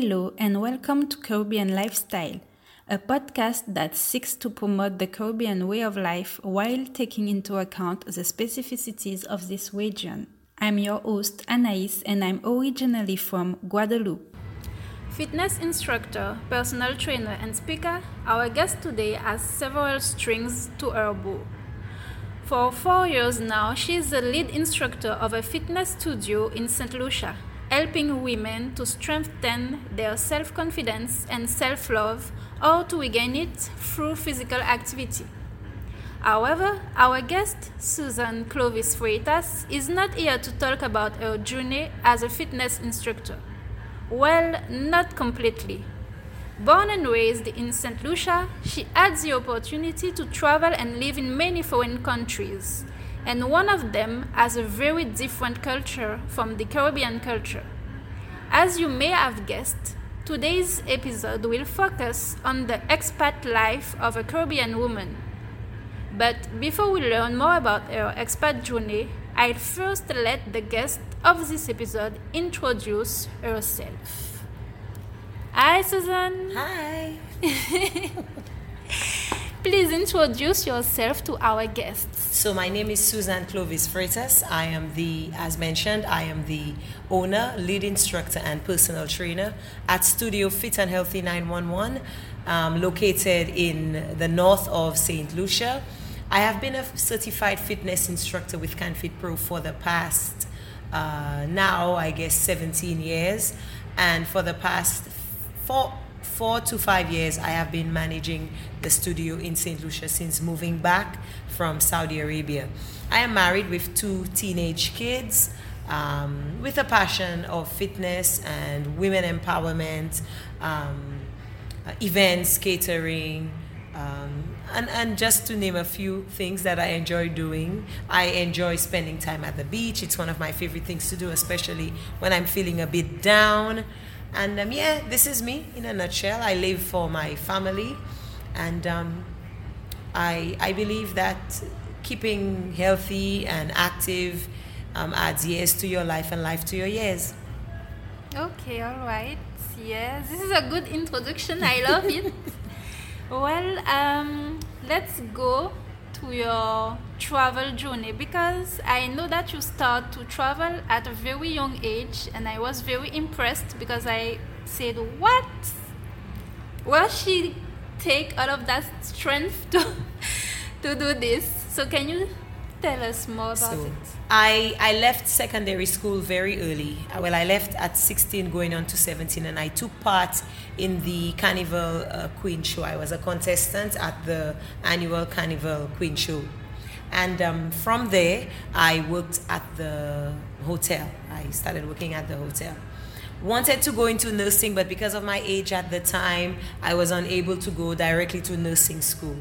Hello, and welcome to Caribbean Lifestyle, a podcast that seeks to promote the Caribbean way of life while taking into account the specificities of this region. I'm your host, Anais, and I'm originally from Guadeloupe. Fitness instructor, personal trainer, and speaker, our guest today has several strings to her bow. For four years now, she is the lead instructor of a fitness studio in St. Lucia, helping women to strengthen their self confidence and self love or to regain it through physical activity. However, our guest, Susan Clovis Freitas, is not here to talk about her journey as a fitness instructor. Well, not completely. Born and raised in St. Lucia, she had the opportunity to travel and live in many foreign countries, and one of them has a very different culture from the Caribbean culture. As you may have guessed, today's episode will focus on the expat life of a Caribbean woman. But before we learn more about her expat journey, I'll first let the guest of this episode introduce herself. Hi, Susan. Hi. Please introduce yourself to our guests. So my name is Susan Clovis Freitas. I am the, as mentioned, I am the owner, lead instructor, and personal trainer at Studio Fit and Healthy 911, um, located in the north of St. Lucia. I have been a certified fitness instructor with CanFit Pro for the past, uh, now I guess 17 years, and for the past four, four to five years, I have been managing the studio in St. Lucia since moving back from Saudi Arabia. I am married with two teenage kids. Um, with a passion of fitness and women empowerment, um, uh, events, catering, um, and, and just to name a few things that I enjoy doing. I enjoy spending time at the beach. It's one of my favorite things to do, especially when I'm feeling a bit down. And um, yeah, this is me in a nutshell. I live for my family, and um, I I believe that keeping healthy and active um, adds years to your life and life to your years. Okay, all right. Yes, this is a good introduction. I love it. well, um, let's go to your travel journey because I know that you start to travel at a very young age and I was very impressed because I said what where she take all of that strength to to do this so can you tell us more about So it I, I left secondary school very early. Well, I left at 16 going on to 17 and I took part in the Carnival uh, Queen Show. I was a contestant at the annual Carnival Queen Show. And um, from there, I worked at the hotel. I started working at the hotel. Wanted to go into nursing, but because of my age at the time, I was unable to go directly to nursing school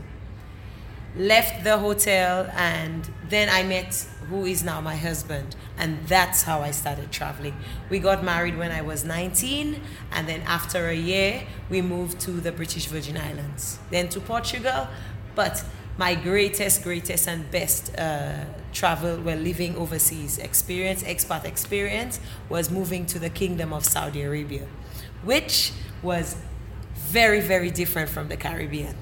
left the hotel and then I met who is now my husband and that's how I started traveling. We got married when I was 19 and then after a year we moved to the British Virgin Islands, then to Portugal, but my greatest greatest and best uh, travel while living overseas experience expat experience was moving to the kingdom of Saudi Arabia which was very very different from the Caribbean.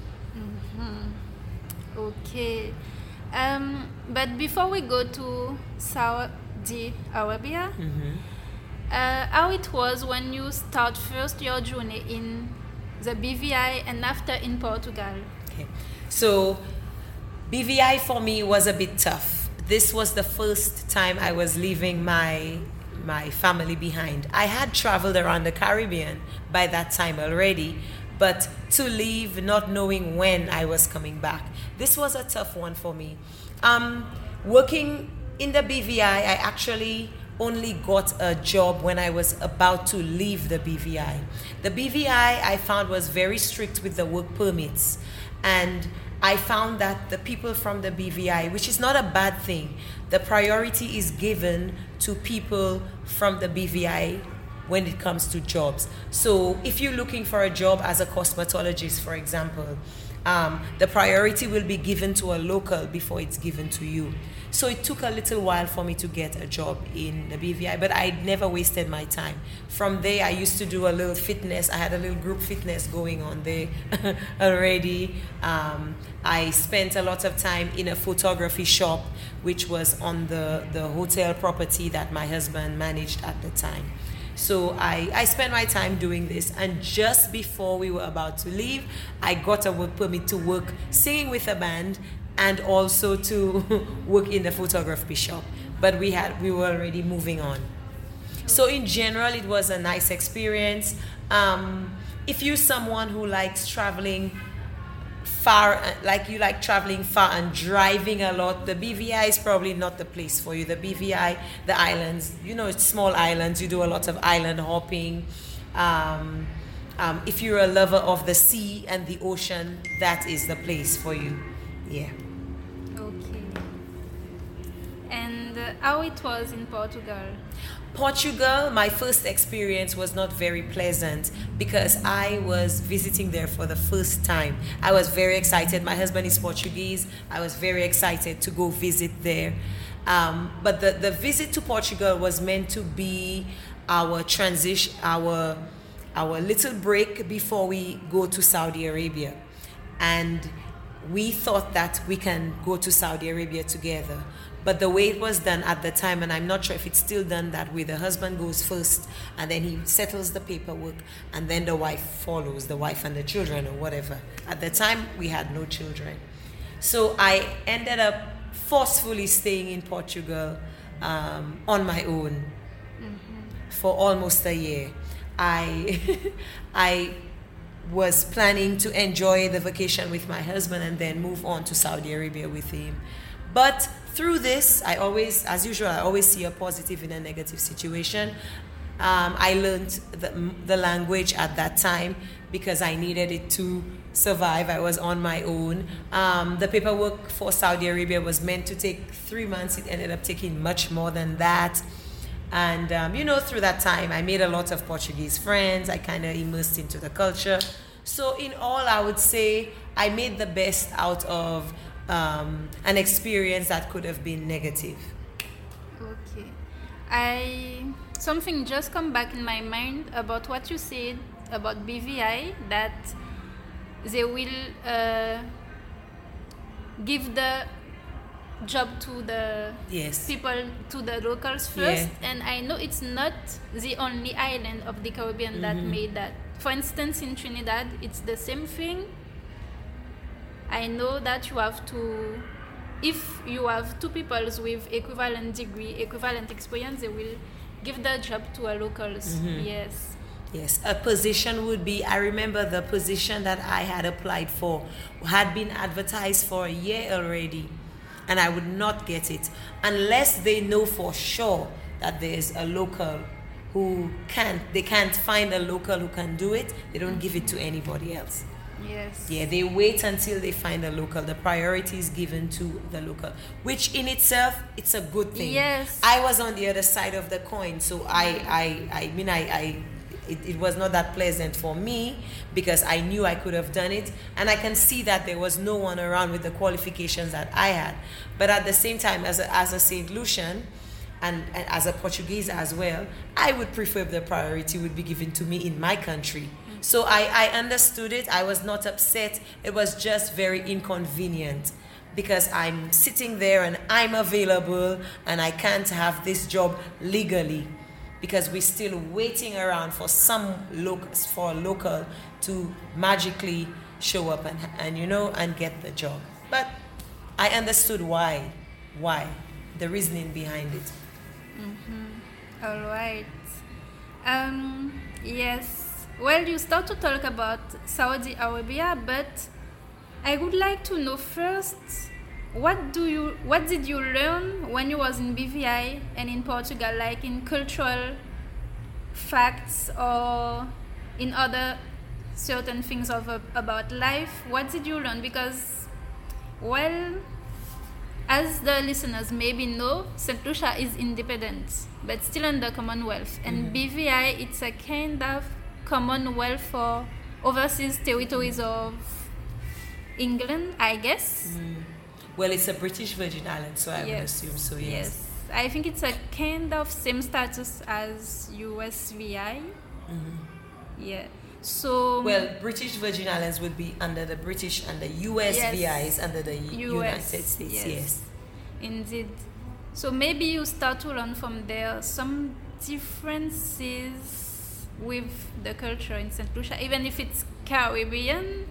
okay um, but before we go to Saudi Arabia uh, how it was when you start first your journey in the BVI and after in Portugal Okay. So BVI for me was a bit tough. This was the first time I was leaving my my family behind. I had traveled around the Caribbean by that time already, but to leave not knowing when I was coming back. This was a tough one for me. Um, working in the BVI, I actually only got a job when I was about to leave the BVI. The BVI I found was very strict with the work permits, and I found that the people from the BVI, which is not a bad thing, the priority is given to people from the BVI when it comes to jobs. So if you're looking for a job as a cosmetologist, for example, um, the priority will be given to a local before it's given to you. So it took a little while for me to get a job in the BVI, but I never wasted my time. From there, I used to do a little fitness. I had a little group fitness going on there already. Um, I spent a lot of time in a photography shop, which was on the, the hotel property that my husband managed at the time. So I, I spent my time doing this. And just before we were about to leave, I got a work permit to work singing with a band and also to work in the photography shop. But we had we were already moving on. So in general, it was a nice experience. Um, if you're someone who likes traveling far, like you like traveling far and driving a lot, the BVI is probably not the place for you. The BVI, the islands, you know, it's small islands. You do a lot of island hopping. Um, um, if you're a lover of the sea and the ocean, that is the place for you. Yeah. Okay. And how it was in Portugal? Portugal, my first experience was not very pleasant because I was visiting there for the first time. I was very excited. My husband is Portuguese. I was very excited to go visit there. Um, but the, the visit to Portugal was meant to be our transition, our, our little break before we go to Saudi Arabia. And we thought that we can go to Saudi Arabia together. But the way it was done at the time, and I'm not sure if it's still done that way, the husband goes first and then he settles the paperwork and then the wife follows, the wife and the children or whatever. At the time, we had no children. So I ended up forcefully staying in Portugal um, on my own mm-hmm. for almost a year. I, I was planning to enjoy the vacation with my husband and then move on to Saudi Arabia with him. But through this, I always, as usual, I always see a positive in a negative situation. Um, I learned the, the language at that time because I needed it to survive. I was on my own. Um, the paperwork for Saudi Arabia was meant to take three months. It ended up taking much more than that. And, um, you know, through that time, I made a lot of Portuguese friends. I kind of immersed into the culture. So, in all, I would say I made the best out of um, an experience that could have been negative. Okay, I something just come back in my mind about what you said about BVI that they will uh, give the job to the yes. people to the locals first yeah. and i know it's not the only island of the caribbean mm-hmm. that made that for instance in trinidad it's the same thing I know that you have to, if you have two people with equivalent degree, equivalent experience, they will give the job to a locals. Mm-hmm. Yes. Yes, a position would be. I remember the position that I had applied for had been advertised for a year already, and I would not get it unless they know for sure that there's a local who can't. They can't find a local who can do it. They don't give it to anybody else. Yes. Yeah, they wait until they find a local. The priority is given to the local, which in itself it's a good thing. Yes. I was on the other side of the coin, so I I I mean I I it, it, was not that pleasant for me because I knew I could have done it. And I can see that there was no one around with the qualifications that I had. But at the same time, as a, as a St. Lucian and, and as a Portuguese as well, I would prefer the priority would be given to me in my country so I, I understood it. I was not upset. It was just very inconvenient because I'm sitting there and I'm available and I can't have this job legally because we're still waiting around for some loc- for a local to magically show up and, and you know and get the job. But I understood why, why, the reasoning behind it. Mm-hmm. All right. Um, yes. Well, you start to talk about Saudi Arabia, but I would like to know first what do you what did you learn when you was in BVI and in Portugal, like in cultural facts or in other certain things of about life? What did you learn? Because, well, as the listeners maybe know, St. Lucia is independent, but still under Commonwealth, and mm-hmm. BVI it's a kind of Commonwealth for overseas territories of England, I guess. Mm. Well, it's a British Virgin Island, so I would assume so. Yes. Yes. I think it's a kind of same status as USVI. Mm-hmm. Yeah. So mm. Well, British Virgin Islands would be under the British and the USVI Yes. is under the US, United States. yes. Yes. Indeed. So maybe you start to learn from there some differences with the culture in St. Lucia, even if it's Caribbean.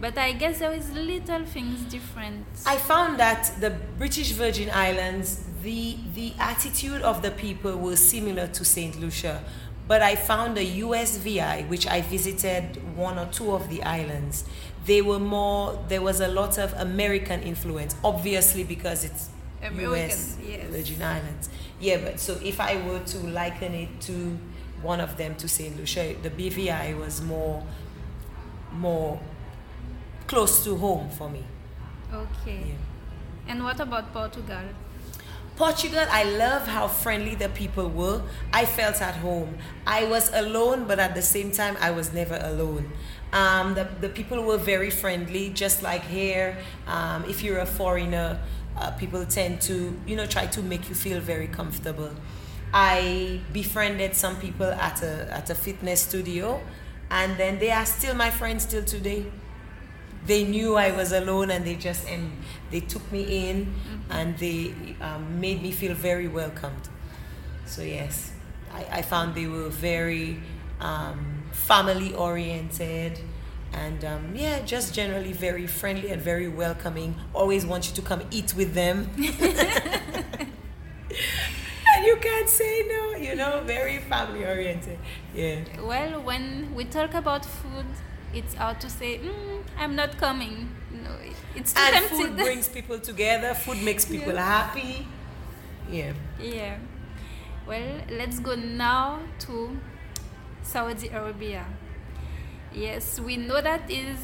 But I guess there is little things different. I found that the British Virgin Islands, the the attitude of the people was similar to Saint Lucia, but I found the USVI, which I visited one or two of the islands. They were more. There was a lot of American influence, obviously because it's American, US yes. Virgin Islands. Yeah, but so if I were to liken it to one of them to Saint Lucia, the BVI was more more close to home for me. Okay. Yeah. And what about Portugal? Portugal, I love how friendly the people were. I felt at home. I was alone, but at the same time, I was never alone. Um, the, the people were very friendly, just like here. Um, if you're a foreigner, uh, people tend to, you know, try to make you feel very comfortable. I befriended some people at a, at a fitness studio, and then they are still my friends till today they knew I was alone and they just and they took me in and they um, made me feel very welcomed. So yes, I, I found they were very um, family oriented and um, yeah, just generally very friendly and very welcoming. Always want you to come eat with them. you can't say no, you know, very family oriented. Yeah. Well, when we talk about food, it's hard to say, mm, I'm not coming. No, it- it's too And tempting. food brings people together, food makes people Yes. happy. Yeah. Yeah. Well, let's go now to Saudi Arabia. Yes, we know that is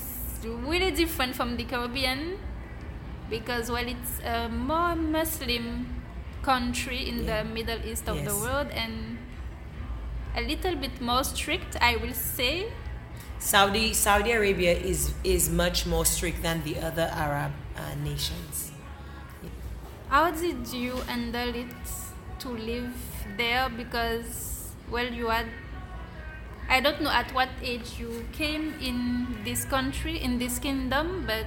really different from the Caribbean because well it's a more Muslim country in Yeah. the Middle East of the world and a little bit more strict, I will say. Saudi Saudi Arabia is is much more strict than the other Arab uh, nations. How did you handle it to live there? Because, well, you had, I don't know at what age you came in this country, in this kingdom, but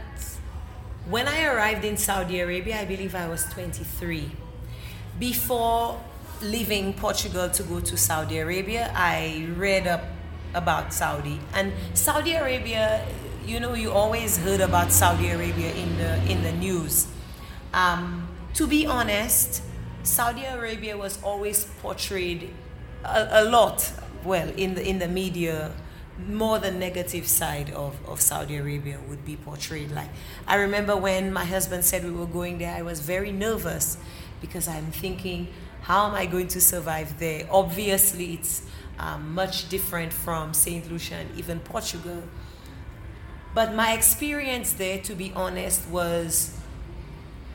When I arrived in Saudi Arabia, I believe I was 23. Before leaving Portugal to go to Saudi Arabia, I read up about Saudi. And Saudi Arabia, you know, you always heard about Saudi Arabia in the in the news. Um, to be honest, Saudi Arabia was always portrayed a, a lot, well, in the in the media, more the negative side of, of Saudi Arabia would be portrayed. Like I remember when my husband said we were going there, I was very nervous because I'm thinking, how am I going to survive there? Obviously, it's um, much different from Saint Lucia and even Portugal. But my experience there, to be honest, was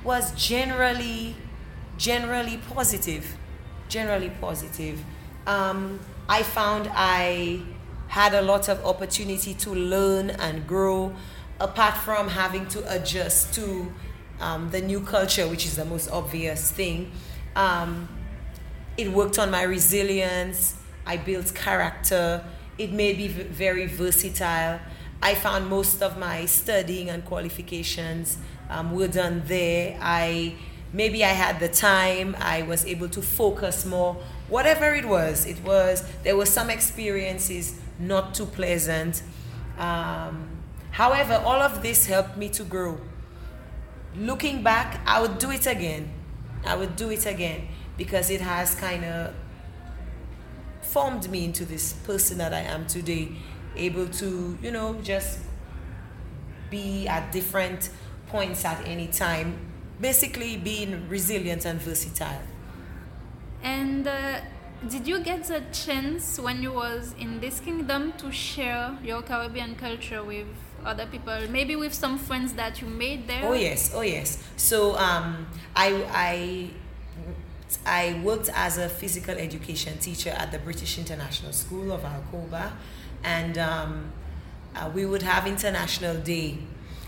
was generally generally positive generally positive um, i found i had a lot of opportunity to learn and grow apart from having to adjust to um, the new culture which is the most obvious thing um, it worked on my resilience. I built character. It made me very versatile. I found most of my studying and qualifications um, were done there. I maybe i had the time. I was able to focus more. Whatever it was it was there were some experiences not too pleasant. Um, however all of this helped me to grow looking back i would do it again. I would do it again because it has kind of formed me into this person that i am today. Able to you know just be at different points at any time. Basically being resilient and versatile. And uh, did you get the chance when you was in this kingdom to share your Caribbean culture with other people? Maybe with some friends that you made there? Oh yes, oh yes. So um, I I I worked as a physical education teacher at the British International School of Al Khobar, and um, uh, we would have International Day,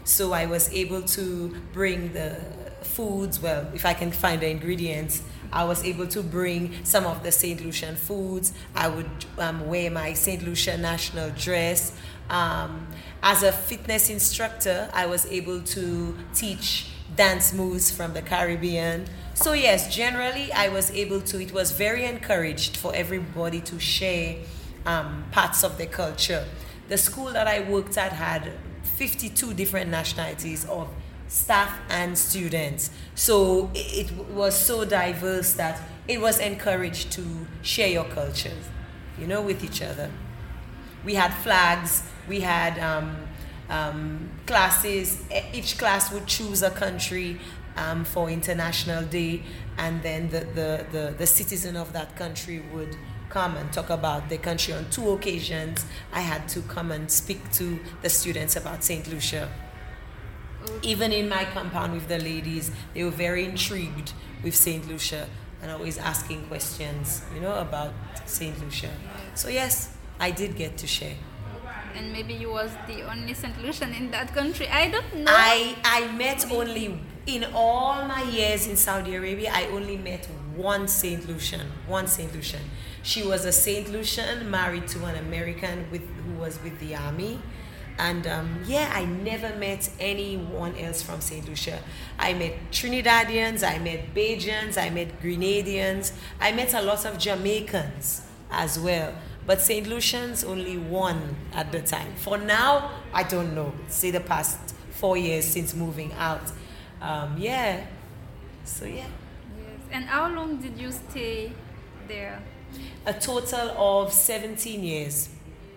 So I was able to bring the foods, well, if I can find the ingredients, I was able to bring some of the St. Lucian foods. I would um, wear my St. Lucian national dress. Um, as a fitness instructor, I was able to teach dance moves from the Caribbean. So, yes, generally, I was able to, it was very encouraged for everybody to share um, parts of the culture. The school that I worked at had 52 different nationalities of staff and students. So it, it was so diverse that it was encouraged to share your cultures, you know, with each other. We had flags, we had um, um, classes, each class would choose a country um, for International Day, and then the, the, the, the citizen of that country would come and talk about the country on two occasions. I had to come and speak to the students about St. Lucia. Even in my compound with the ladies, they were very intrigued with St. Lucia and always asking questions, you know, about St. Lucia. So yes, I did get to share. And maybe you was the only St. Lucian in that country. I don't know. I, I met only, in all my years in Saudi Arabia, I only met one St. Lucian. One St. Lucian. She was a St. Lucian married to an American with, who was with the army. And um, yeah, I never met anyone else from St. Lucia. I met Trinidadians, I met Bajans, I met Grenadians, I met a lot of Jamaicans as well. But St. Lucians only one at the time. For now, I don't know. Say the past four years since moving out. Um, yeah. So yeah. Yes. And how long did you stay there? A total of 17 years.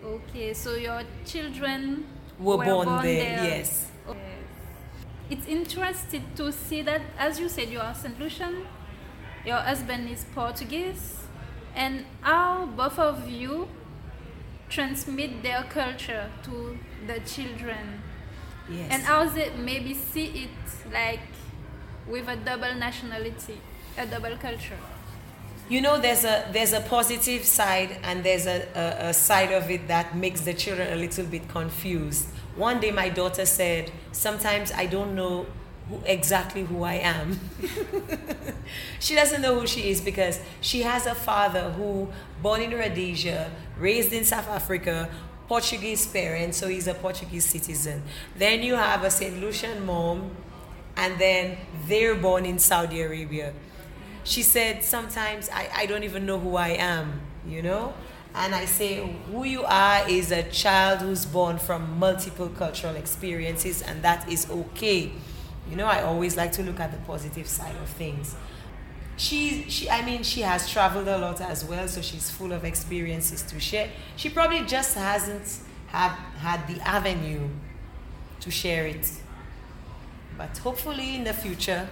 Okay, so your children were, were born, born, there, there. yes. Okay. It's interesting to see that, as you said, you are St. Lucian, your husband is Portuguese, and how both of you transmit their culture to the children. Yes. And how they maybe see it like with a double nationality, a double culture you know there's a there's a positive side and there's a, a, a, side of it that makes the children a little bit confused one day my daughter said sometimes i don't know who, exactly who i am she doesn't know who she is because she has a father who born in rhodesia raised in south africa portuguese parents so he's a portuguese citizen then you have a st lucian mom and then they're born in saudi arabia she said, Sometimes I, I don't even know who I am, you know? And I say, Who you are is a child who's born from multiple cultural experiences, and that is okay. You know, I always like to look at the positive side of things. She, she, I mean, she has traveled a lot as well, so she's full of experiences to share. She probably just hasn't have had the avenue to share it. But hopefully in the future,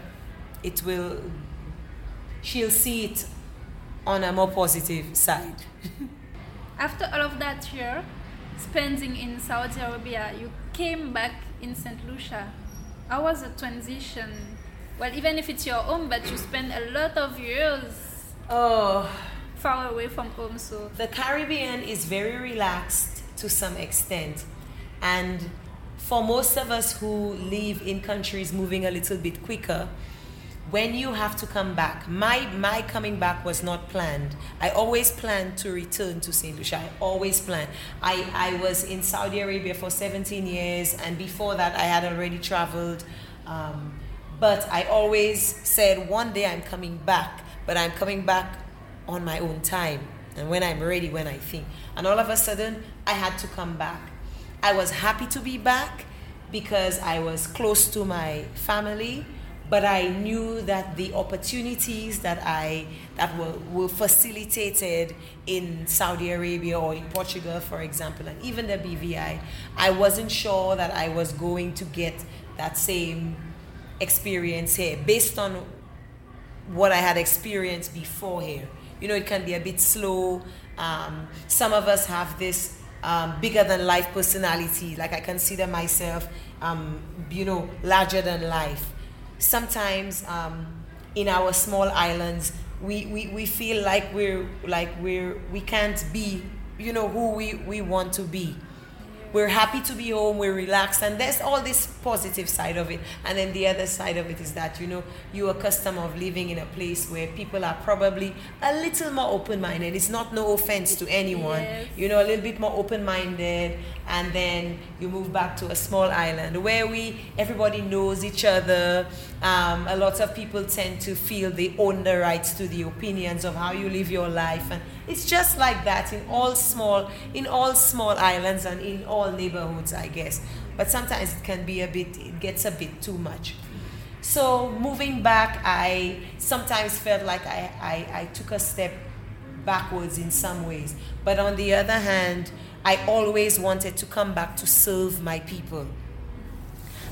it will she'll see it on a more positive side. After all of that year spending in Saudi Arabia, you came back in St. Lucia. How was the transition? Well, even if it's your home, but you spend a lot of years oh, far away from home. So the Caribbean is very relaxed to some extent, and for most of us who live in countries moving a little bit quicker, when you have to come back my my coming back was not planned. I always planned to return to st lucia. I always planned. I i was in saudi arabia for 17 years and before that i had already traveled um, but i always said one day i'm coming back but i'm coming back on my own time and when i'm ready when i think. And all of a sudden i had to come back. I was happy to be back because i was close to my family but I knew that the opportunities that I that were, were facilitated in Saudi Arabia or in Portugal, for example, and even the BVI, I wasn't sure that I was going to get that same experience here based on what I had experienced before here. You know, it can be a bit slow. Um, some of us have this um, bigger than life personality. Like I consider myself, um, you know, larger than life sometimes um, in our small islands we, we, we feel like we're like we're we can't be you know who we, we want to be we're happy to be home, we're relaxed, and there's all this positive side of it. And then the other side of it is that you know you're accustomed of living in a place where people are probably a little more open-minded. It's not no offense to anyone, Yes. you know, a little bit more open-minded, and then you move back to a small island where we everybody knows each other. Um, a lot of people tend to feel they own the rights to the opinions of how you live your life, and it's just like that in all small in all small islands and in all neighborhoods, I guess. But sometimes it can be a bit, it gets a bit too much. So moving back, I sometimes felt like I, I, I took a step backwards in some ways. But on the other hand, I always wanted to come back to serve my people.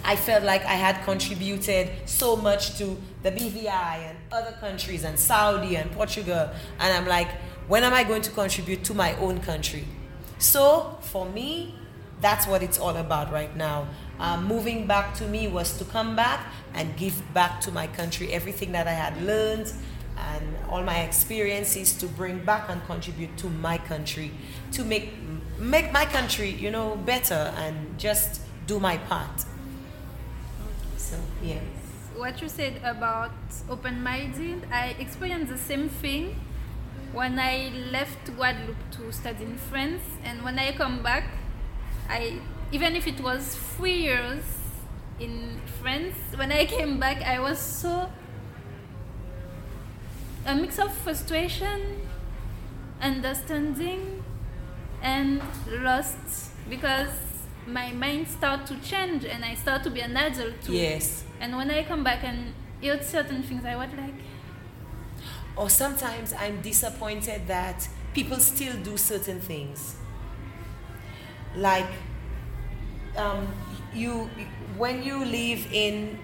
I felt like I had contributed so much to the BVI and other countries and Saudi and Portugal. And I'm like, when am I going to contribute to my own country? So for me, that's what it's all about right now. Um, moving back to me was to come back and give back to my country everything that I had learned and all my experiences to bring back and contribute to my country to make make my country you know better and just do my part. So yeah. What you said about open-minded, I experienced the same thing when I left Guadeloupe to study in France, and when I come back, I even if it was three years in France, when I came back, I was so a mix of frustration, understanding, and lost because my mind started to change and I start to be an adult too. yes And when I come back and hear certain things, I was like, or sometimes i'm disappointed that people still do certain things like um, you when you live in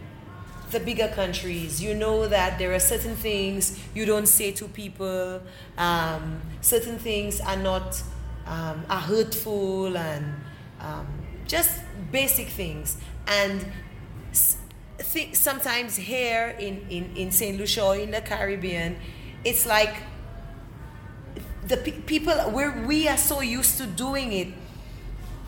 the bigger countries. You know that there are certain things you don't say to people. Um, certain things are not um, are hurtful and um, just basic things. And thi- sometimes here in, in, in st lucia or in the caribbean it's like the pe- people where we are so used to doing it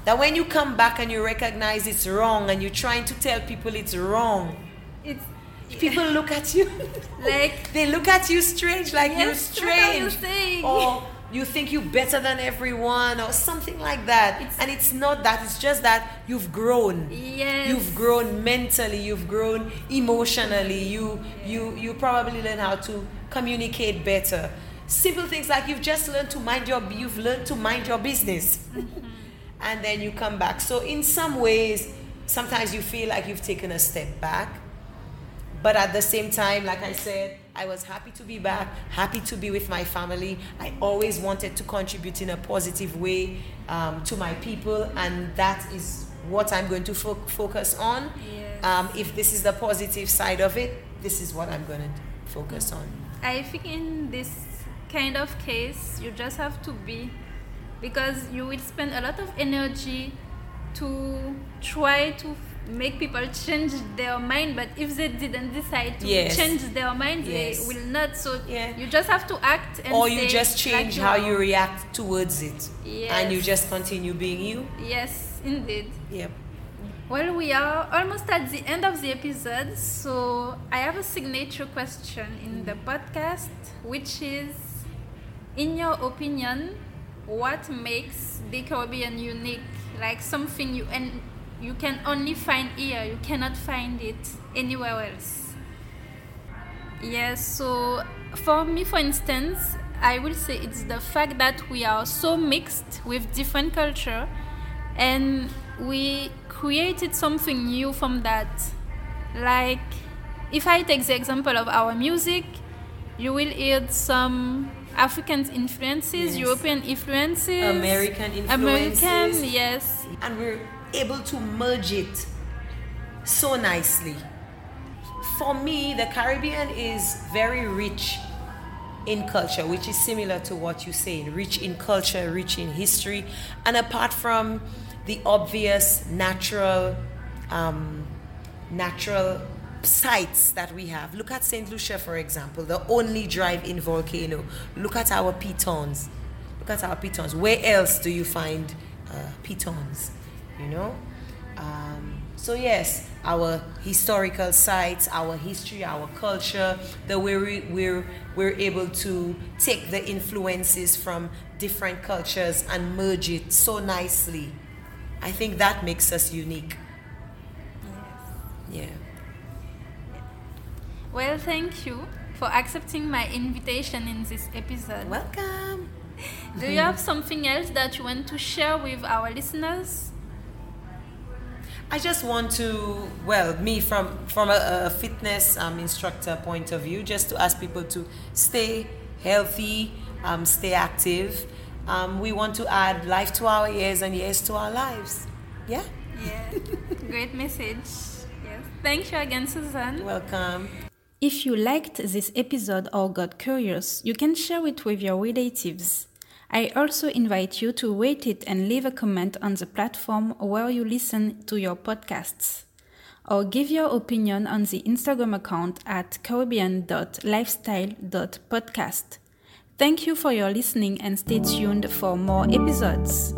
that when you come back and you recognize it's wrong and you're trying to tell people it's wrong it's people look at you. Like- they look at you strange like you're Yes, are strange. saying? or you think you're better than everyone or something like that. It's- and it's not that it's just that you've grown. Yes. you've grown mentally you've grown emotionally. You you you probably learn how to communicate better. Simple things like you've just learned to mind your you've learned to mind your business. Mm-hmm. And then you come back. So in some ways sometimes you feel like you've taken a step back but at the same time like i said i was happy to be back happy to be with my family. I always wanted to contribute in a positive way um, to my people and that is what i'm going to fo- focus on. Yes. um, if this is the positive side of it this is what i'm going to focus on. I think in this kind of case, you just have to be, because you will spend a lot of energy to try to make people change their mind. But if they didn't decide to Yes. change their mind, Yes. they will not. So Yeah. you just have to act and or you just change like how are. you react towards it and you just continue being you Yes, indeed. yep Well, we are almost at the end of the episode, so I have a signature question in the podcast, which is In your opinion, what makes the Caribbean unique? Like something you and you can only find here, you cannot find it anywhere else. Yes, so for me, for instance, I will say it's the fact that we are so mixed with different culture and we created something new from that. Like, if I take the example of our music, you will hear some African influences, Yes. European influences, American influences. American, yes. and we're able to merge it so nicely. For me, the Caribbean is very rich in culture, which is similar to what you're saying rich in culture, rich in history, and apart from the obvious natural, um, natural sites that we have. Look at St. Lucia, for example, the only drive in volcano. Look at our pitons. Look at our pitons. Where else do you find uh, pitons? You know. Um, so yes, our historical sites, our history, our culture, the way we, we're we're able to take the influences from different cultures and merge it so nicely. I think that makes us unique. Yes. Yeah. Well, thank you for accepting my invitation in this episode. Welcome. Do you have something else that you want to share with our listeners? I just want to, well, me from from a, a fitness um, instructor point of view, just to ask people to stay healthy, um, stay active. Um, we want to add life to our years and years to our lives. Yeah. Yeah, great message. Yes. Thank you again, Susan. Welcome. If you liked this episode or got curious, you can share it with your relatives. I also invite you to rate it and leave a comment on the platform where you listen to your podcasts. Or give your opinion on the Instagram account at caribbean.lifestyle.podcast. Thank you for your listening and stay tuned for more episodes.